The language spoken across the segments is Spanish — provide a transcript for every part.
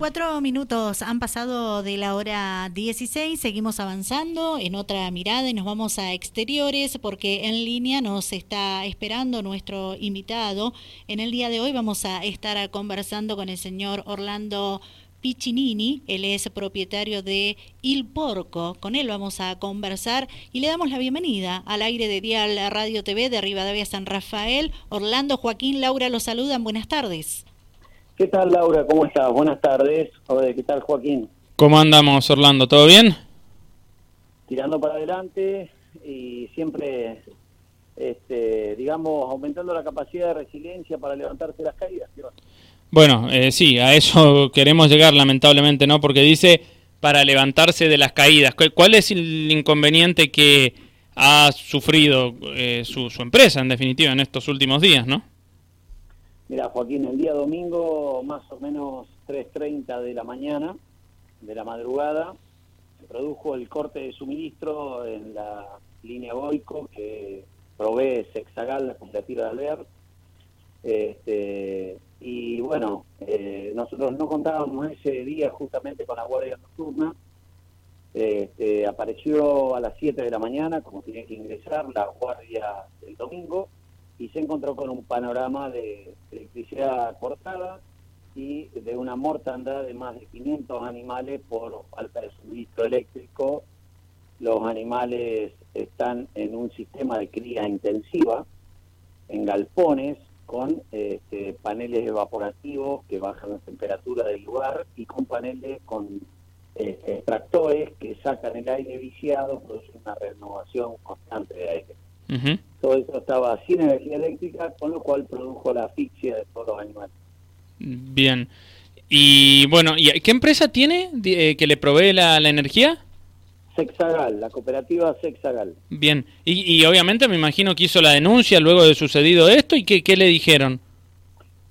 Cuatro minutos han pasado de la hora 16, seguimos avanzando en otra mirada y nos vamos a exteriores porque en línea nos está esperando nuestro invitado. En el día de hoy vamos a estar conversando con el señor Orlando Piccinini, él es propietario de Il Porco. Con él vamos a conversar y le damos la bienvenida al aire de Dial Radio TV de Rivadavia San Rafael. Orlando, Joaquín, Laura los saludan. Buenas tardes. ¿Qué tal, Laura? ¿Cómo estás? Buenas tardes. ¿qué tal, Joaquín? ¿Cómo andamos, Orlando? ¿Todo bien? Tirando para adelante y siempre, este, digamos, aumentando la capacidad de resiliencia para levantarse las caídas. Bueno, eh, sí, a eso queremos llegar, lamentablemente, ¿no? Porque dice para levantarse de las caídas. ¿Cuál es el inconveniente que ha sufrido eh, su, su empresa, en definitiva, en estos últimos días, no? Mira, Joaquín, el día domingo, más o menos 3.30 de la mañana, de la madrugada, se produjo el corte de suministro en la línea Goico que provee Sexagal, la cooperativa de Alvear. Este, y bueno, eh, nosotros no contábamos ese día justamente con la guardia nocturna. Este, apareció a las 7 de la mañana, como tenía que ingresar, la guardia del domingo y se encontró con un panorama de electricidad cortada y de una mortandad de más de 500 animales por falta de suministro eléctrico. Los animales están en un sistema de cría intensiva, en galpones, con este, paneles evaporativos que bajan la temperatura del lugar y con paneles con este, extractores que sacan el aire viciado, producen una renovación constante de aire. Todo eso estaba sin energía eléctrica, con lo cual produjo la asfixia de todos los animales. Bien. Y bueno, ¿y qué empresa tiene eh, que le provee la, energía? Sexagal, la cooperativa Sexagal. Bien, y, obviamente me imagino que hizo la denuncia luego de sucedido esto y qué, qué le dijeron.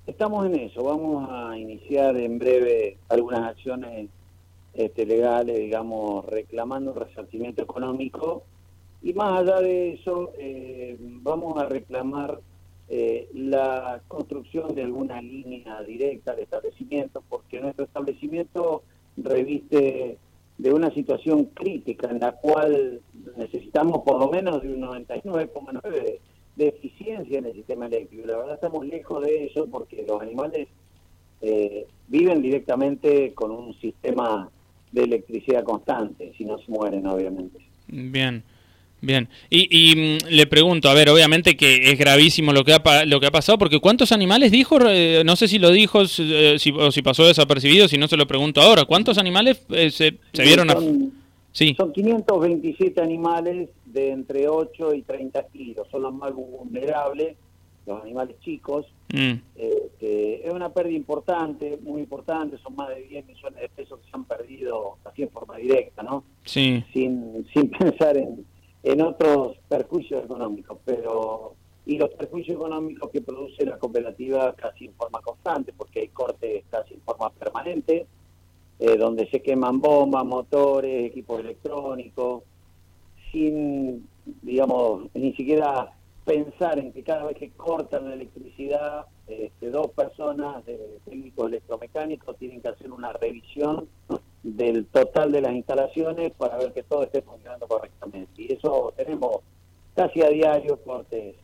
Estamos en eso, vamos a iniciar en breve algunas acciones este, legales, digamos, reclamando resarcimiento económico y más allá de eso, eh, vamos a reclamar eh, la construcción de alguna línea directa de establecimiento, porque nuestro establecimiento reviste de una situación crítica en la cual necesitamos por lo menos de un 99,9 de, de, eficiencia en el sistema eléctrico. La verdad estamos lejos de eso porque los animales eh, viven directamente con un sistema de electricidad constante, si no se mueren obviamente. Bien. Bien, y, mm, le pregunto, a ver, obviamente que es gravísimo lo que ha, lo que ha pasado, porque ¿cuántos animales dijo? Eh, no sé si lo dijo eh, si, o si pasó desapercibido, si no se lo pregunto ahora. ¿Cuántos animales eh, se, vieron? Son, sí. son 527 animales de entre 8 y 30 kilos, son los más vulnerables, los animales chicos. Mm. es una pérdida importante, muy importante, son más de 10 millones de pesos que se han perdido así en forma directa, ¿no? Sí. Sin, sin pensar en en otros perjuicios económicos, pero y los perjuicios económicos que produce la cooperativa casi en forma constante, porque hay cortes casi en forma permanente, eh, donde se queman bombas, motores, equipos electrónicos, sin, digamos, ni siquiera pensar en que cada vez que cortan la electricidad, este, dos personas de técnicos electromecánicos tienen que hacer una revisión del total de las instalaciones para ver que todo esté funcionando correctamente. Y eso tenemos casi a diario cortes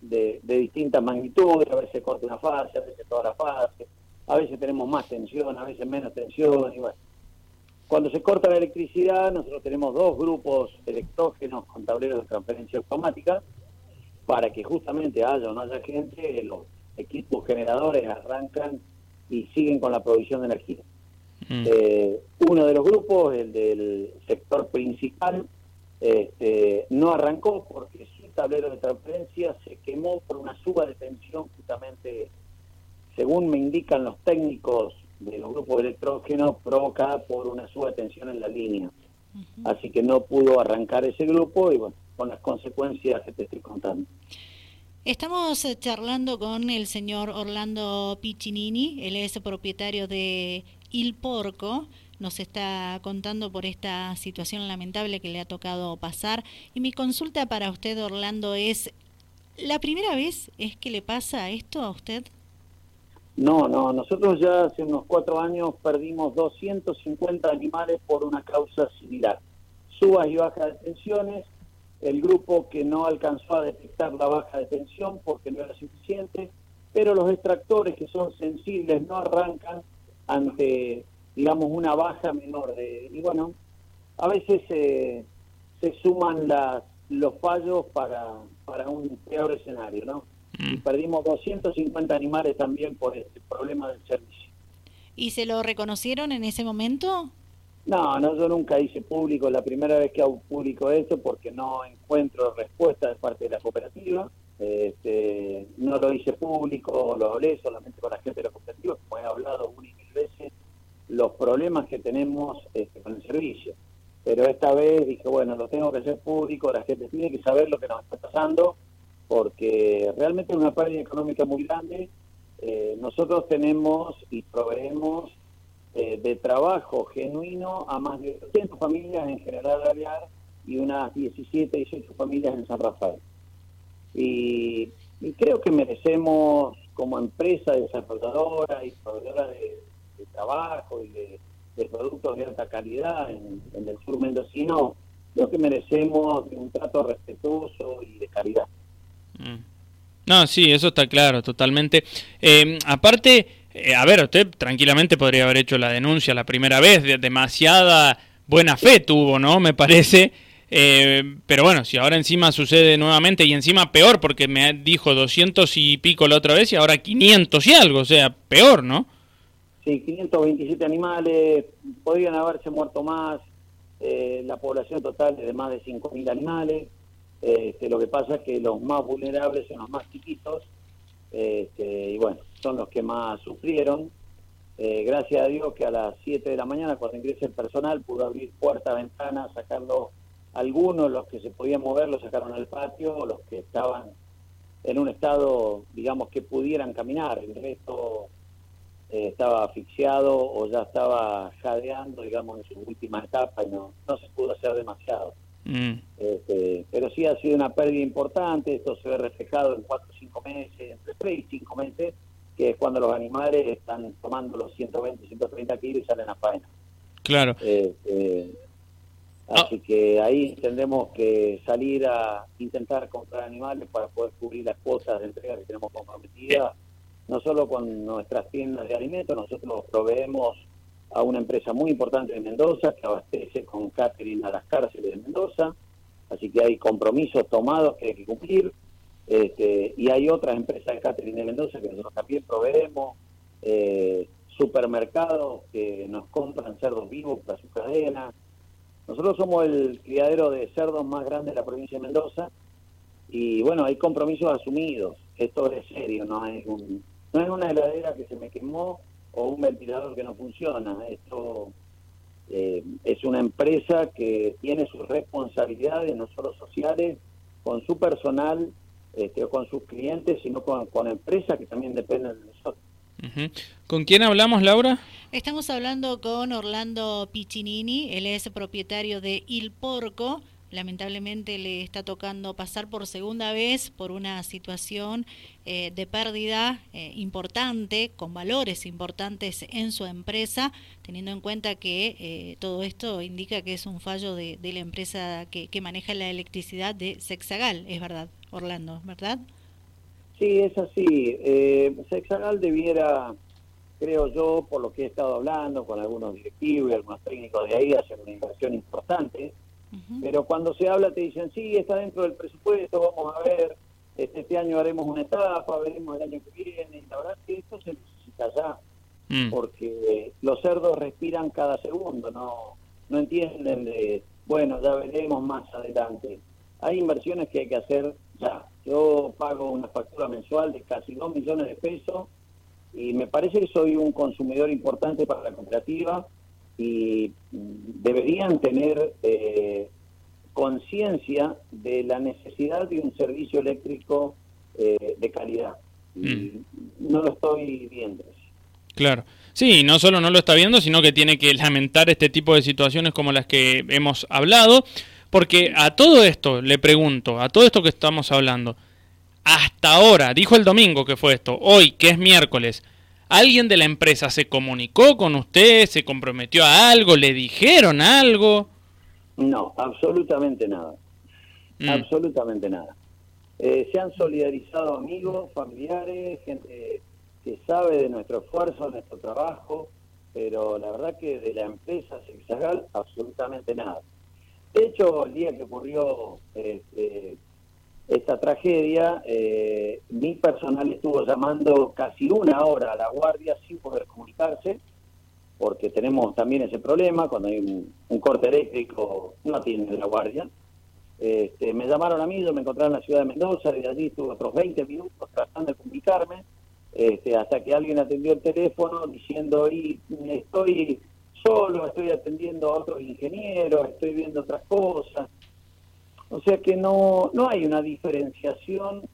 de, distintas magnitudes, a veces corta una fase, a veces toda la fase, a veces tenemos más tensión, a veces menos tensión, y bueno. Cuando se corta la electricidad, nosotros tenemos dos grupos electrógenos con tableros de transferencia automática para que justamente haya o no haya gente, los equipos generadores arrancan y siguen con la provisión de energía. Mm. Eh, uno de los grupos, el del sector principal, este, no arrancó porque su tablero de transferencia se quemó por una suba de tensión justamente, según me indican los técnicos de los grupos electrógenos, provocada por una suba de tensión en la línea. Así que no pudo arrancar ese grupo y bueno, con las consecuencias que te estoy contando. Estamos eh, charlando con el señor Orlando Piccinini, él es propietario de Il Porco, nos está contando por esta situación lamentable que le ha tocado pasar. Y mi consulta para usted, Orlando, es, ¿la primera vez es que le pasa esto a usted? No, no, nosotros ya hace unos cuatro años perdimos 250 animales por una causa similar. Subas y bajas de tensiones, el grupo que no alcanzó a detectar la baja de tensión porque no era suficiente, pero los extractores que son sensibles no arrancan ante, digamos, una baja menor. De, y bueno, a veces se suman las, los fallos para, para un peor escenario, ¿no? Y mm. perdimos 250 animales también por este problema del servicio. ¿Y se lo reconocieron en ese momento? No, no, yo nunca hice público, la primera vez que hago público esto porque no encuentro respuesta de parte de la cooperativa. Este, no lo hice público, lo hablé solamente con la gente de la cooperativa, como he hablado una y mil veces, los problemas que tenemos este, con el servicio. Pero esta vez dije, bueno, lo tengo que hacer público, la gente tiene que saber lo que nos está pasando porque realmente es una pérdida económica muy grande. Eh, nosotros tenemos y proveemos eh, de trabajo genuino a más de 800 familias en General Aviar y unas 17, 18 familias en San Rafael. Y, creo que merecemos, como empresa desarrolladora y proveedora de, trabajo y de, productos de alta calidad en, el sur mendocino, creo que merecemos un trato respetuoso y de calidad. Mm. No, sí, eso está claro, totalmente. Eh, aparte, eh, a ver, usted tranquilamente podría haber hecho la denuncia la primera vez, demasiada buena fe tuvo, ¿no? Me parece. Eh, pero bueno, si ahora encima sucede nuevamente y encima peor, porque me dijo 200 y pico la otra vez y ahora 500 y algo, o sea, peor, ¿no? Sí, 527 animales, podrían haberse muerto más, la población total es de más de 5.000 animales. Este, lo que pasa es que los más vulnerables son los más chiquitos este, y bueno, son los que más sufrieron. Eh, gracias a Dios que a las 7 de la mañana, cuando ingrese el personal, pudo abrir puerta, ventana, sacarlo. Algunos, los que se podían mover, los sacaron al patio, los que estaban en un estado, digamos, que pudieran caminar. El resto eh, estaba asfixiado o ya estaba jadeando, digamos, en su última etapa y no, no se pudo hacer demasiado. Mm. Este, pero sí ha sido una pérdida importante, esto se ve reflejado en 4 o 5 meses, entre 3 y 5 meses, que es cuando los animales están tomando los 120, 130 kilos y salen a faena. Claro. Este, así ah. que ahí tendremos que salir a intentar comprar animales para poder cubrir las cuotas de entrega que tenemos comprometidas, no solo con nuestras tiendas de alimentos, nosotros proveemos a una empresa muy importante de Mendoza que abastece con catering a las cárceles de Mendoza, así que hay compromisos tomados que hay que cumplir, este, y hay otras empresas de catering de Mendoza que nosotros también proveemos, eh, supermercados que nos compran cerdos vivos para su cadena. Nosotros somos el criadero de cerdos más grande de la provincia de Mendoza, y bueno, hay compromisos asumidos, esto es serio, no es, un, no es una heladera que se me quemó o un ventilador que no funciona. Esto eh, es una empresa que tiene sus responsabilidades, no solo sociales, con su personal, este, o con sus clientes, sino con, con empresas que también dependen de nosotros. ¿Con quién hablamos, Laura? Estamos hablando con Orlando Piccinini, él es propietario de Il Porco lamentablemente le está tocando pasar por segunda vez por una situación eh, de pérdida eh, importante, con valores importantes en su empresa, teniendo en cuenta que eh, todo esto indica que es un fallo de, la empresa que, maneja la electricidad de Sexagal, es verdad, Orlando, ¿verdad? Sí, es así. Sexagal debiera, creo yo, por lo que he estado hablando con algunos directivos y algunos técnicos de ahí, hacer una inversión importante pero cuando se habla te dicen, sí, está dentro del presupuesto, vamos a ver, este, este año haremos una etapa, veremos el año que viene, y la verdad que esto se necesita ya, mm. porque los cerdos respiran cada segundo, no, no entienden de, bueno, ya veremos más adelante. Hay inversiones que hay que hacer ya. Yo pago una factura mensual de casi 2 millones de pesos y me parece que soy un consumidor importante para la cooperativa y deberían tener eh, conciencia de la necesidad de un servicio eléctrico eh, de calidad. Mm. no lo estoy viendo. Claro. Sí, no solo no lo está viendo, sino que tiene que lamentar este tipo de situaciones como las que hemos hablado, porque a todo esto, le pregunto, a todo esto que estamos hablando, hasta ahora, dijo el domingo que fue esto, hoy que es miércoles, ¿Alguien de la empresa se comunicó con usted? ¿Se comprometió a algo? ¿Le dijeron algo? No, absolutamente nada. Mm. Absolutamente nada. Eh, se han solidarizado amigos, familiares, gente que sabe de nuestro esfuerzo, de nuestro trabajo, pero la verdad que de la empresa Sexagal absolutamente nada. De hecho, el día que ocurrió este, esta tragedia, eh, mi personal estuvo llamando casi una hora a la guardia sin poder comunicarse, porque tenemos también ese problema, cuando hay un, corte eléctrico no atiende la guardia. Este, me llamaron a mí, yo me encontraba en la ciudad de Mendoza, y allí estuve otros 20 minutos tratando de comunicarme, este, hasta que alguien atendió el teléfono diciendo, y estoy solo, estoy atendiendo a otros ingenieros, estoy viendo otras cosas. O sea que no, no hay una diferenciación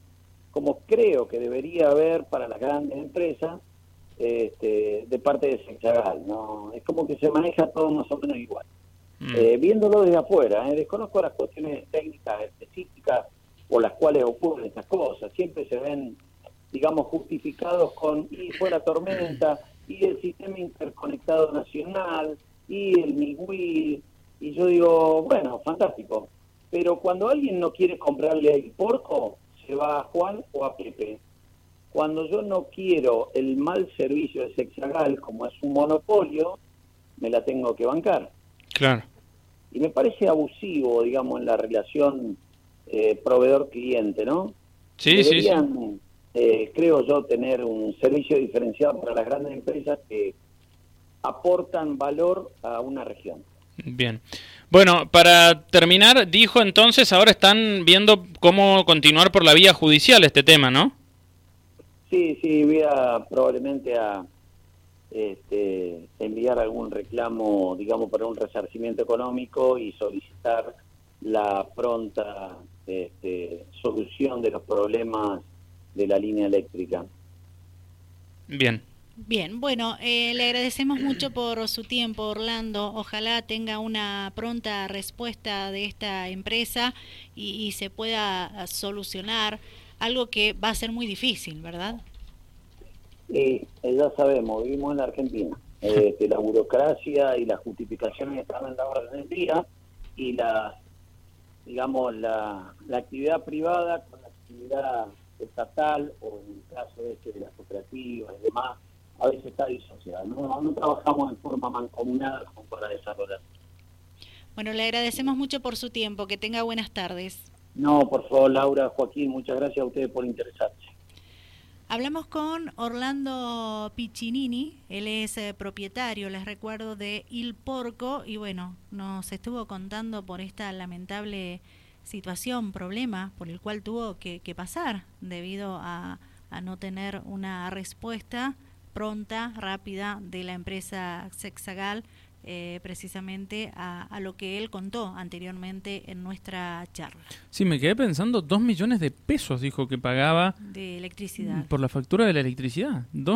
como creo que debería haber para las grandes empresas este, de parte de Sexagal. ¿no? Es como que se maneja todo más o menos igual. Mm. Eh, viéndolo desde afuera, ¿eh? desconozco las cuestiones técnicas específicas por las cuales ocurren estas cosas. Siempre se ven, digamos, justificados con, y fue la tormenta, y el sistema interconectado nacional, y el MIWI, y yo digo, bueno, fantástico. Pero cuando alguien no quiere comprarle el porco, se va a Juan o a Pepe. Cuando yo no quiero el mal servicio de Sexagal, como es un monopolio, me la tengo que bancar. Claro. Y me parece abusivo, digamos, en la relación eh, proveedor-cliente, ¿no? Sí, sí, sí. Eh, creo yo, tener un servicio diferenciado para las grandes empresas que aportan valor a una región. Bien. Bueno, para terminar, dijo entonces, ahora están viendo cómo continuar por la vía judicial este tema, ¿no? Sí, sí, voy a probablemente a este, enviar algún reclamo, digamos, para un resarcimiento económico y solicitar la pronta este, solución de los problemas de la línea eléctrica. Bien. Bien, bueno, eh, le agradecemos mucho por su tiempo, Orlando. Ojalá tenga una pronta respuesta de esta empresa y, se pueda solucionar algo que va a ser muy difícil, ¿verdad? Sí, eh, ya sabemos, vivimos en la Argentina. Eh, que la burocracia y las justificaciones están en la orden del día y la, digamos, la, la actividad privada con la actividad estatal o en el caso este de las cooperativas y demás, a veces está disociada. No, no trabajamos en forma mancomunada como para desarrollar. Bueno, le agradecemos mucho por su tiempo. Que tenga buenas tardes. No, por favor, Laura, Joaquín, muchas gracias a ustedes por interesarse. Hablamos con Orlando Piccinini, él es eh, propietario, les recuerdo, de Il Porco y bueno, nos estuvo contando por esta lamentable situación, problema por el cual tuvo que, pasar debido a, no tener una respuesta pronta, rápida de la empresa Sexagal eh, precisamente a, lo que él contó anteriormente en nuestra charla. Sí, me quedé pensando, dos millones de pesos dijo que pagaba de electricidad. Por la factura de la electricidad. Dos